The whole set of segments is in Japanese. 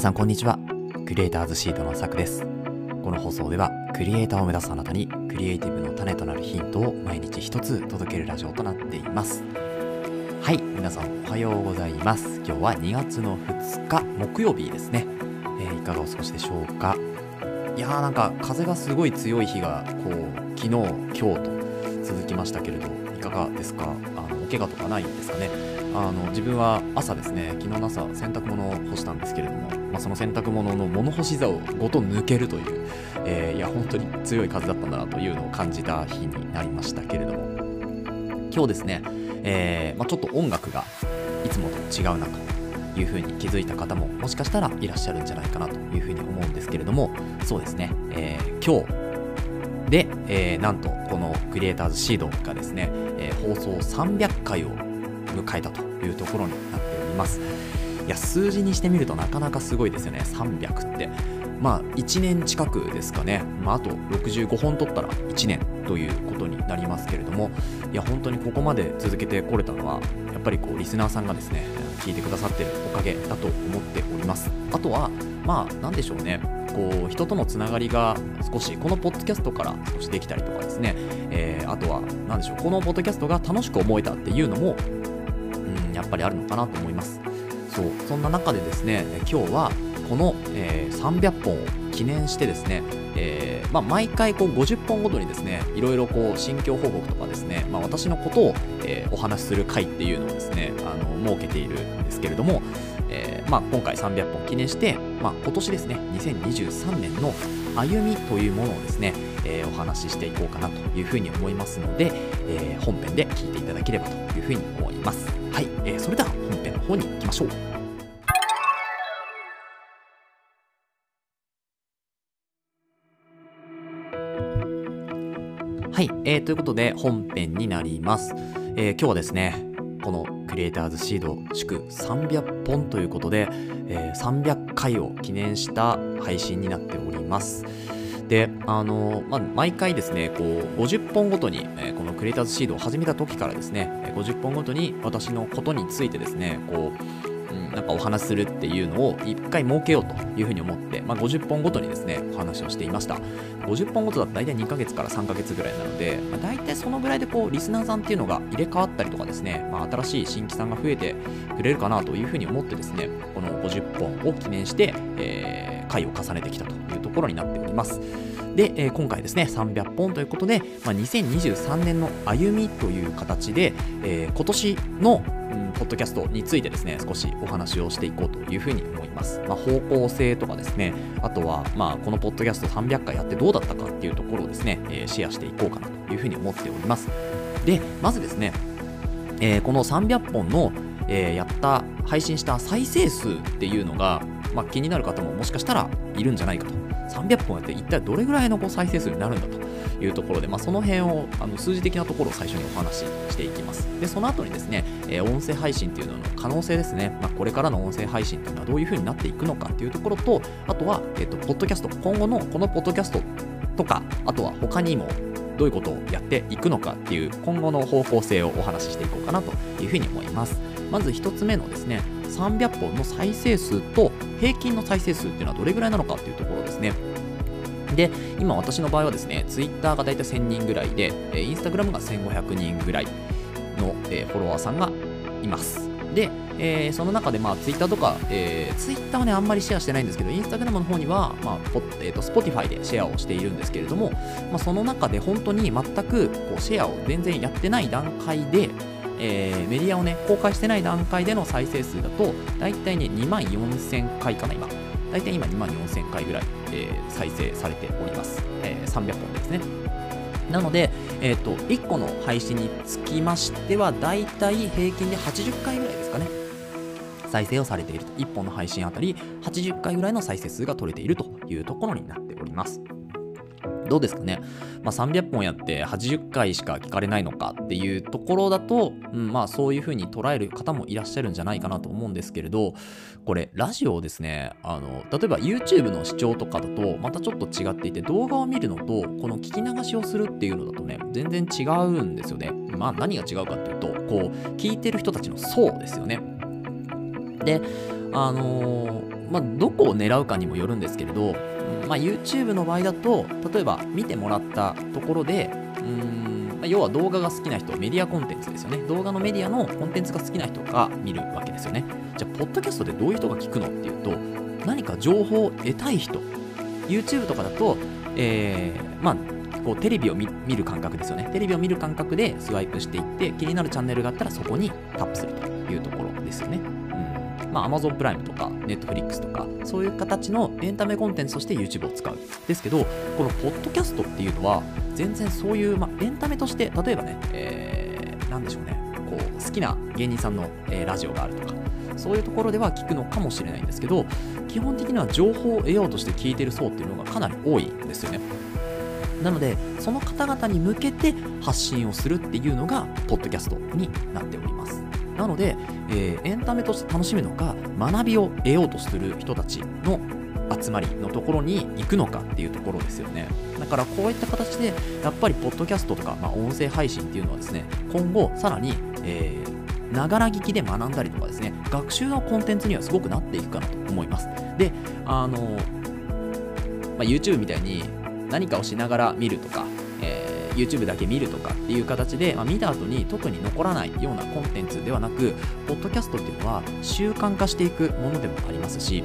さんこんにちは。クリエイターズシートのさくです。この放送ではクリエイターを目指すあなたにクリエイティブの種となるヒントを毎日一つ届けるラジオとなっています。はい皆さんおはようございます。今日は2月の2日木曜日ですね、えーいかがお過ごしでしょうか？いやーなんか風がすごい強い日がこう昨日今日と続きましたけれどいかがですか？あのお怪我とかないんですかね？あの自分は朝ですね昨日の朝洗濯物を干したんですけれども、まあ、その洗濯物の物干し座をごと抜けるという、えーいや本当に強い風だったんだなというのを感じた日になりましたけれども。今日ですね、えーまあ、ちょっと音楽がいつもと違うなというふうに気づいた方ももしかしたらいらっしゃるんじゃないかなというふうに思うんですけれどもそうですね、えー今日で、えーなんとこのクリエイターズシードがですね、えー放送300回を迎えたというところになっておりますいや数字にしてみるとなかなかすごいですよね300ってまあ1年近くですかね、まあ、あと65本取ったら1年ということになりますけれどもいや本当にここまで続けてこれたのはやっぱりこうリスナーさんがですね聞いてくださってるおかげだと思っておりますあとはまあなんでしょうねこう人とのつながりが少しこのポッドキャストから少しできたりとかですね、えーあとは何でしょうこのポッドキャストが楽しく思えたっていうのも、ぱりあるのかなと思います。そうそんな中でですね今日はこの、えー300本を記念してですね、えーまあ、毎回こう50本ごとにですねいろいろこう心境報告とかですね、まあ、私のことを、えーお話しする回っていうのをですねあの設けているんですけれども、えーまあ、今回300本記念して、まあ、今年ですね2023年の歩みというものをですね、えーお話ししていこうかなというふうに思いますので、えー本編で聞いていただければというふうに思います。はい、えーそれでは本編の方に行きましょう。はい、えーということで本編になります、えー今日はですねこのクリエイターズシード祝300本ということで、えー300回を記念した配信になっております。であのまあ、毎回ですねこう50本ごとに、えこのクリエイターズシードを始めた時からですね50本ごとに私のことについてですねこう、うん、なんかお話しするっていうのを1回設けようというふうに思って、まあ、50本ごとにですねお話をしていました。50本ごとだと大体2ヶ月から3ヶ月ぐらいなので、まあ、大体そのぐらいでこうリスナーさんっていうのが入れ替わったりとかですね、まあ、新しい新規さんが増えてくれるかなというふうに思ってですねこの50本を記念して、えー回を重ねてきたというところになっております。で、えー今回ですね300本ということで、まあ、2023年の歩みという形で、えー今年の、うんポッドキャストについてですね少しお話をしていこうというふうに思います、まあ、方向性とかですねあとは、まあ、このポッドキャスト300回やってどうだったかっていうところをですね、えーシェアしていこうかなというふうに思っております。でまずですね、えーこの300本の、えーやった配信した再生数っていうのが、まあ、気になる方ももしかしたらいるんじゃないかと。300本やって一体どれぐらいのこう再生数になるんだというところで、まあ、その辺をあの数字的なところを最初にお話ししていきます。でその後にですね、えー音声配信っていうのの可能性ですね、まあ、これからの音声配信っていうのはどういうふうになっていくのかっていうところとあとは、えっとポッドキャスト今後のこのポッドキャストとかあとは他にもどういうことをやっていくのかっていう今後の方向性をお話ししていこうかなというふうに思います。まず1つ目のですね300本の再生数と平均の再生数っていうのはどれぐらいなのかっていうところですね。で今私の場合はですね Twitter が大体1000人ぐらいで、え Instagram が1500人ぐらいの、えフォロワーさんがいます。で、えーその中で、まあ、Twitter とか、えー、Twitter はね、あんまりシェアしてないんですけど、Instagram の方には、まあポえー、と Spotify でシェアをしているんですけれども、まあ、その中で本当に全くこうシェアを全然やってない段階で、えーメディアをね、公開してない段階での再生数だと、大体ね、2万4000回かな、今。大体今2万4000回ぐらい、えー再生されております。えー300本ですね。なので、えっ、と、1個の配信につきましては、だいたい平均で80回ぐらいですかね。再生をされていると。1本の配信あたり80回ぐらいの再生数が取れているというところになっております。どうですかね、まあ、300本やって80回しか聞かれないのかっていうところだと、うん、まあそういうふうに捉える方もいらっしゃるんじゃないかなと思うんですけれどこれラジオですねあの例えば YouTube の視聴とかだとまたちょっと違っていて動画を見るのとこの聞き流しをするっていうのだとね全然違うんですよね。まあ何が違うかっていうとこう聞いてる人たちの層ですよね。であのーまあ、どこを狙うかにもよるんですけれど、まあ、YouTube の場合だと例えば見てもらったところでうーん、ま、要は動画が好きな人メディアコンテンツですよね。動画のメディアのコンテンツが好きな人が見るわけですよね。じゃあポッドキャストでどういう人が聞くのっていうと何か情報を得たい人。YouTube とかだと、えー、まあこうテレビを見る感覚ですよね。テレビを見る感覚でスワイプしていって気になるチャンネルがあったらそこにタップするというところですよね。まあ、Amazon プライムとか Netflix とかそういう形のエンタメコンテンツとして YouTube を使う。ですけどこのポッドキャストっていうのは全然そういう、まあ、エンタメとして例えばね、えー、なんでしょうね。こう好きな芸人さんの、えー、ラジオがあるとかそういうところでは聞くのかもしれないんですけど基本的には情報を得ようとして聞いてる層っていうのがかなり多いんですよね。なのでその方々に向けて発信をするっていうのがポッドキャストになっております。なので、えー、エンタメとして楽しむのか学びを得ようとする人たちの集まりのところに行くのかっていうところですよね。だからこういった形でやっぱりポッドキャストとか、まあ、音声配信っていうのはですね今後さらに、えー、ながら聞きで学んだりとかですね学習のコンテンツにはすごくなっていくかなと思います。であの、まあ、YouTube みたいに何かをしながら見るとか YouTube だけ見るとかっていう形で、まあ、見た後に特に残らないようなコンテンツではなく、ポッドキャストっていうのは習慣化していくものでもありますし、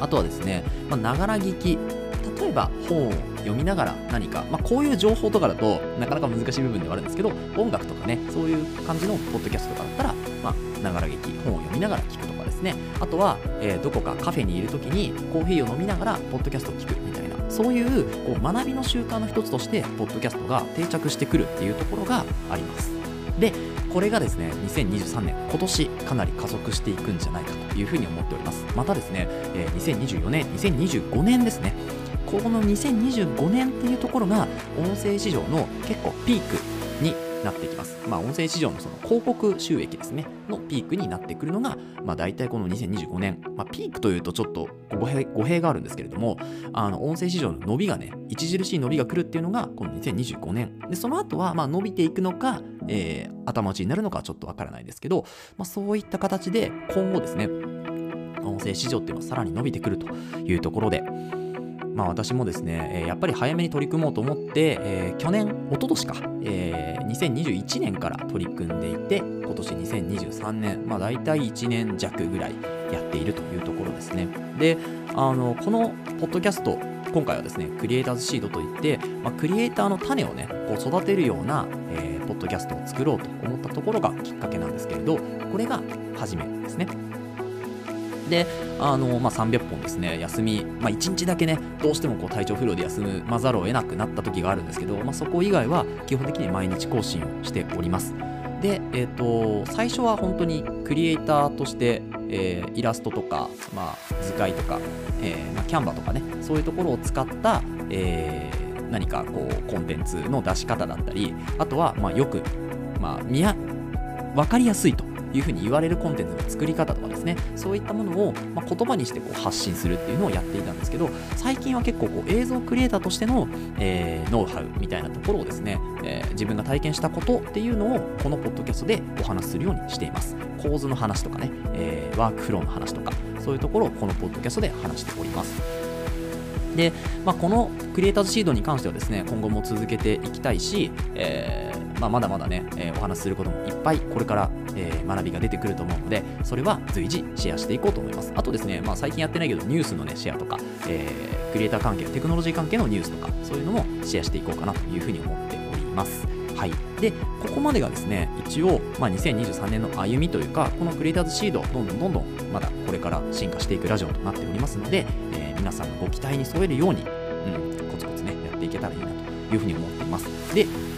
あとはですね、ながら聞き、例えば本を読みながら何か、まあ、こういう情報とかだとなかなか難しい部分ではあるんですけど、音楽とかね、そういう感じのポッドキャストとかだったら、ながら聞き、本を読みながら聞くとかですね、あとは、えー、どこかカフェにいる時にコーヒーを飲みながらポッドキャストを聞くみそういうこう学びの習慣の一つとしてポッドキャストが定着してくるっていうところがあります。でこれがですね2023年今年かなり加速していくんじゃないかというふうに思っております。またですね、え2024年2025年ですね。この2025年っていうところが音声市場の結構ピークなっていきます。まあ、音声市場のその広告収益ですね、のピークになってくるのが、まあ、大体この2025年、まあ、ピークというとちょっと語弊語弊があるんですけれども、あの音声市場の伸びがね、著しい伸びが来るっていうのが、この2025年。で、その後は、まあ、伸びていくのか、えー、頭打ちになるのかちょっとわからないですけど、まあ、そういった形で今後ですね、音声市場っていうのはさらに伸びてくるというところで、まあ私もですね、えやっぱり早めに取り組もうと思って、えー、去年、一昨年か、えー、2021年から取り組んでいて、今年2023年、まあ大体1年弱ぐらいやっているというところですね。で、あの、このポッドキャスト、今回はですね、クリエイターズシードといって、まあ、クリエイターの種をね、こう育てるような、えー、ポッドキャストを作ろうと思ったところがきっかけなんですけれど、これが初めですね。で、あの、まあ、300本ですね、休み、まあ、1日だけね、どうしてもこう体調不良で休まざるを得なくなった時があるんですけど、まあ、そこ以外は基本的に毎日更新をしております。で、えっ、ー、と、最初は本当にクリエイターとして、えー、イラストとか、まあ、図解とか、えーまあ、キャンバとかね、そういうところを使った、えー、何かこう、コンテンツの出し方だったり、あとは、まあ、よく、まあ、見や、分かりやすいというふうに言われるコンテンツの作り方とかですね。そういったものを、ま言葉にしてこう発信するっていうのをやっていたんですけど最近は結構こう映像クリエイターとしての、えー、ノウハウみたいなところをですね、えー、自分が体験したことっていうのをこのポッドキャストでお話しするようにしています。構図の話とかね、えー、ワークフローの話とかそういうところをこのポッドキャストで話しております。で、まあ、このクリエイターズシードに関してはですね今後も続けていきたいし、えーまあ、まだまだね、えー、お話しすることもいっぱいこれから、えー、学びが出てくると思うので、それは随時シェアしていこうと思います。あとですね、まあ、最近やってないけど、ニュースのね、シェアとか、えー、クリエイター関係、テクノロジー関係のニュースとか、そういうのもシェアしていこうかなというふうに思っております。はい。で、ここまでがですね、一応、まあ、2023年の歩みというか、このクリエイターズシード、どんどんどんどん、まだこれから進化していくラジオとなっておりますので、え、皆さんのご期待に添えるように、うん、コツコツね、やっていけたらいいなというふうに思って。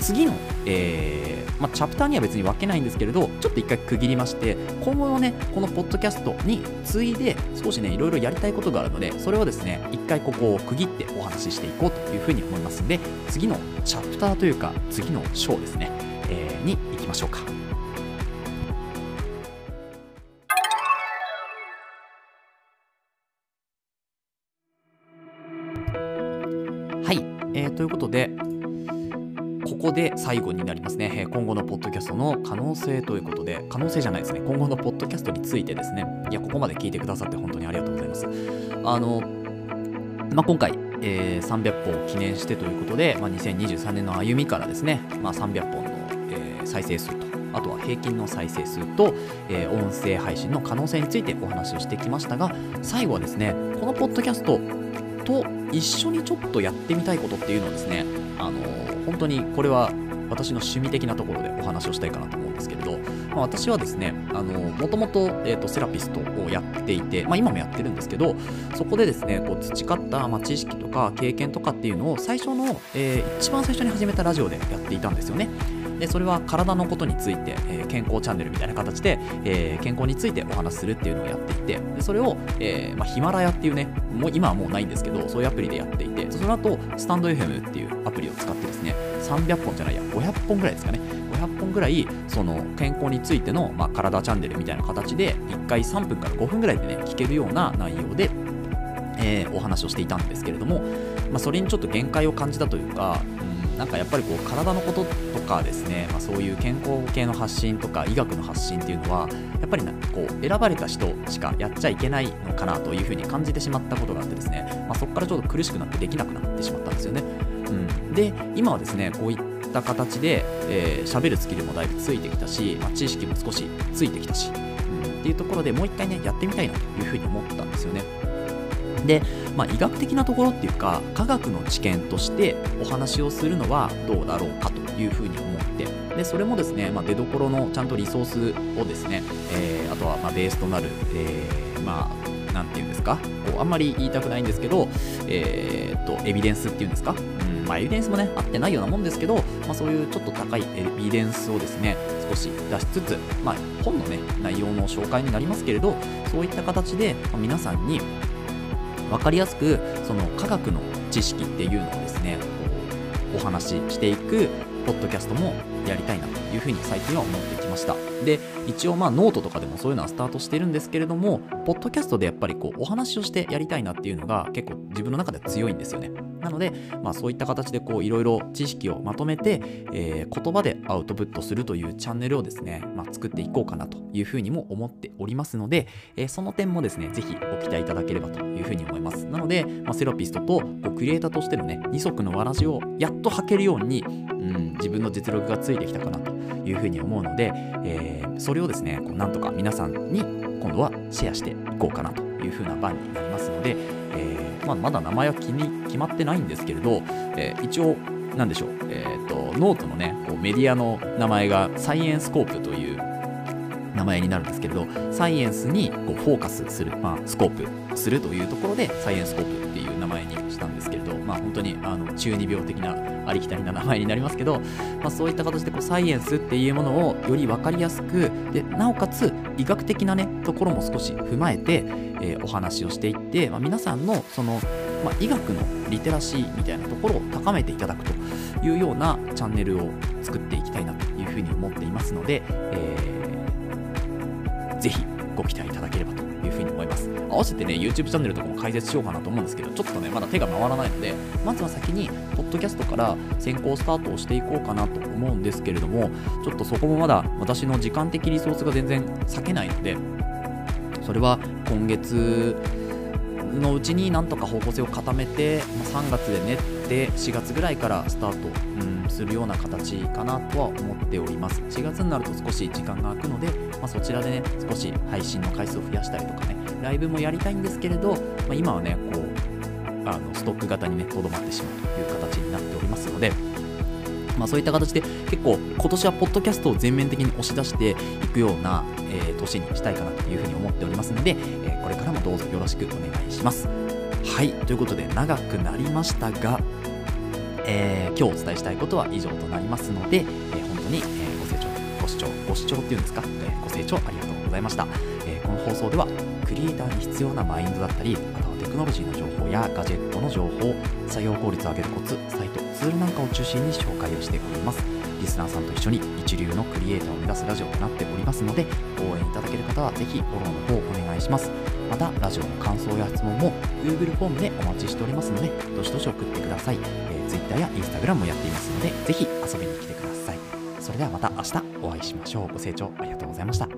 次の、えーまあ、チャプターには別に分けないんですけれど、ちょっと一回区切りまして、今後のね、このポッドキャストに次いで少しね、いろいろやりたいことがあるので、それをですね、一回ここを区切ってお話ししていこうというふうに思いますんで、次のチャプターというか、次の章ですね、えー、に行きましょうか。ということで、で最後になりますね、今後のポッドキャストの可能性ということで、可能性じゃないですね、今後のポッドキャストについてですね、いや、ここまで聞いてくださって本当にありがとうございます。あの、まあ、今回、えー300本を記念してということで、まあ、2023年の歩みからですね、まあ、300本の、えー再生数と、あとは平均の再生数と、えー音声配信の可能性についてお話をしてきましたが、最後はですね、このポッドキャストと一緒にちょっとやってみたいことっていうのをですね、あの本当にこれは私の趣味的なところでお話をしたいかなと思うんですけれど、まあ、私はですね、あのもともと,、えーとセラピストをやっていて、まあ、今もやってるんですけど、そこでですね、こう培った、まあ、知識とか経験とかっていうのを最初の、えー一番最初に始めたラジオでやっていたんですよね。でそれは体のことについて、えー健康チャンネルみたいな形で、えー健康についてお話しするっていうのをやっていてでそれを、えーまあ、ヒマラヤっていうねもう今はもうないんですけどそういうアプリでやっていてその後スタンド FM っていうアプリを使300本じゃないや500本ぐらいですかね500本ぐらいその健康についての、まあ、体チャンネルみたいな形で1回3分から5分ぐらいでね聞けるような内容で、えーお話をしていたんですけれども、まあ、それにちょっと限界を感じたというか、うん、なんかやっぱりこう体のこととかですね、まあ、そういう健康系の発信とか医学の発信っていうのはやっぱりなんかこう選ばれた人しかやっちゃいけないのかなというふうに感じてしまったことがあってですね、まあ、そこからちょっと苦しくなってできなくなってしまったんですよね。うん、で今はですねこういった形でえー喋るスキルもだいぶついてきたし、まあ、知識も少しついてきたし、うん、っていうところでもう一回ねやってみたいなというふうに思ったんですよね。で、まあ、医学的なところっていうか科学の知見としてお話をするのはどうだろうかというふうに思ってでそれもですね、まあ、出どころのちゃんとリソースをですね、えーあとはまベースとなる、えーまあなんていうんですか？こうあんまり言いたくないんですけど、えーっとエビデンスっていうんですか、うんまあ、エビデンスもねあってないようなもんですけど、まあ、そういうちょっと高いエビデンスをですね少し出しつつ、まあ、本のね内容の紹介になりますけれどそういった形で、ま皆さんに分かりやすくその科学の知識っていうのをですねこうお話ししていくポッドキャストもやりたいなというふうに最近は思ってきましたで一応まあノートとかでもそういうのはスタートしてるんですけれどもポッドキャストでやっぱりこうお話をしてやりたいなっていうのが結構自分の中では強いんですよね。なので、まあ、そういった形でこういろいろ知識をまとめて、えー言葉でアウトプットするというチャンネルをですね、まあ、作っていこうかなというふうにも思っておりますので、えーその点もですねぜひご期待いただければというふうに思います。なので、まあ、セラピストとこうクリエイターとしてのね二足のわらじをやっと履けるように、うん、自分の実力がついてきたかなというふうに思うので、えーそれをですねこうなんとか皆さんに今度はシェアしていこうかなというふうな番になりますので、えーまあ、まだ名前は気に決まってないんですけれど、えー一応なんでしょう、えー、とノートのねこうメディアの名前がサイエンスコープという名前になるんですけれどサイエンスにこうフォーカスする、まあ、スコープするというところでサイエンスコープっていう名前にしたんですけれど、まあ、本当にあの中二病的なありきたりな名前になりますけど、まあ、そういった形でこうサイエンスっていうものをより分かりやすくでなおかつ医学的なねところも少し踏まえて、えーお話をしていって、まあ、皆さんのその、まあ、医学のリテラシーみたいなところを高めていただくというようなチャンネルを作っていきたいなというふうに思っていますので、えーぜひご期待いただけ合わせてね、YouTube チャンネルとかも解説しようかなと思うんですけど、ちょっとね、まだ手が回らないので、まずは先に、ポッドキャストから先行スタートをしていこうかなと思うんですけれども、ちょっとそこもまだ私の時間的リソースが全然割けないので、それは今月のうちになんとか方向性を固めて、まあ3月で練って4月ぐらいからスタート、うん、するような形かなとは思っております4月になると少し時間が空くので、まあ、そちらでね少し配信の回数を増やしたりとかねライブもやりたいんですけれど、まあ、今はねこうあのストック型にねとどまってしまうという形になっておりますのでまあ、そういった形で結構今年はポッドキャストを全面的に押し出していくような、えー年にしたいかなというふうに思っておりますので、えーこれからもどうぞよろしくお願いします。はい、ということで長くなりましたが、えー今日お伝えしたいことは以上となりますので、えー本当に、えーご清聴、ご視聴、ご視聴っていうんですか、えーご清聴ありがとうございました。えーこの放送ではクリエイターに必要なマインドだったり、あとはテクノロジーの情報やガジェットの情報、作業効率を上げるコツ、サイト、ツールなんかを中心に紹介をしております。リスナーさんと一緒に一流のクリエイターを目指すラジオとなっておりますので、応援いただける方はぜひフォローの方お願いします。またラジオの感想や質問も Google フォームでお待ちしておりますのでどしどし送ってください、えー、Twitter や Instagram もやっていますのでぜひ遊びに来てください。それではまた明日お会いしましょう。ご清聴ありがとうございました。